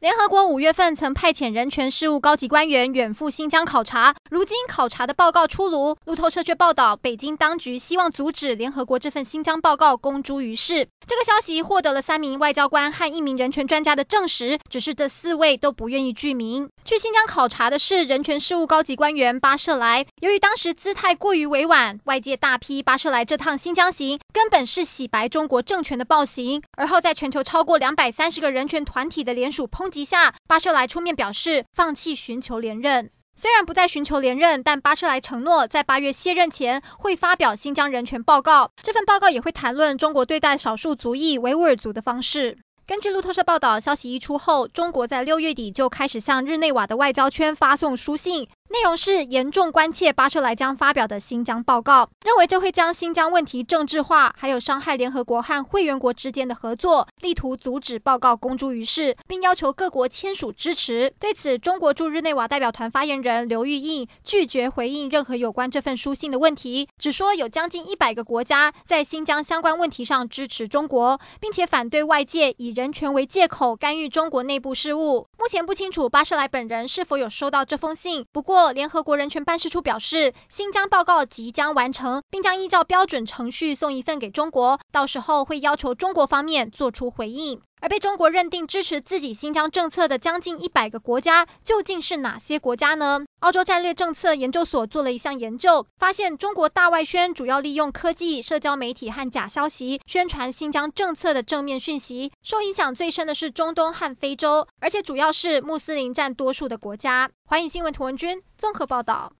联合国五月份曾派遣人权事务高级官员远赴新疆考察，如今考察的报告出炉。路透社却报道，北京当局希望阻止联合国这份新疆报告公诸于世。这个消息获得了三名外交官和一名人权专家的证实，只是这四位都不愿意具名。去新疆考察的是人权事务高级官员巴舍莱，由于当时姿态过于委婉，外界大批巴舍莱这趟新疆行根本是洗白中国政权的暴行。而后在全球超过两百三十个人权团体的联署抨击下，巴舍莱出面表示放弃寻求连任。虽然不再寻求连任，但巴舍莱承诺在八月卸任前会发表新疆人权报告。这份报告也会谈论中国对待少数族裔维吾尔族的方式。根据路透社报道，消息一出后，中国在六月底就开始向日内瓦的外交圈发送书信。内容是严重关切巴舍莱将发表的新疆报告，认为这会将新疆问题政治化，还有伤害联合国和会员国之间的合作，力图阻止报告公诸于世，并要求各国签署支持。对此，中国驻日内瓦代表团发言人刘玉印拒绝回应任何有关这份书信的问题，只说有将近一百个国家在新疆相关问题上支持中国，并且反对外界以人权为借口干预中国内部事务。目前不清楚巴士莱本人是否有收到这封信，不过。联合国人权办事处表示，新疆报告即将完成，并将依照标准程序送一份给中国，到时候会要求中国方面做出回应。而被中国认定支持自己新疆政策的将近一百个国家，究竟是哪些国家呢？澳洲战略政策研究所做了一项研究，发现中国大外宣主要利用科技、社交媒体和假消息宣传新疆政策的正面讯息，受影响最深的是中东和非洲，而且主要是穆斯林占多数的国家。寰宇新闻图文君综合报道。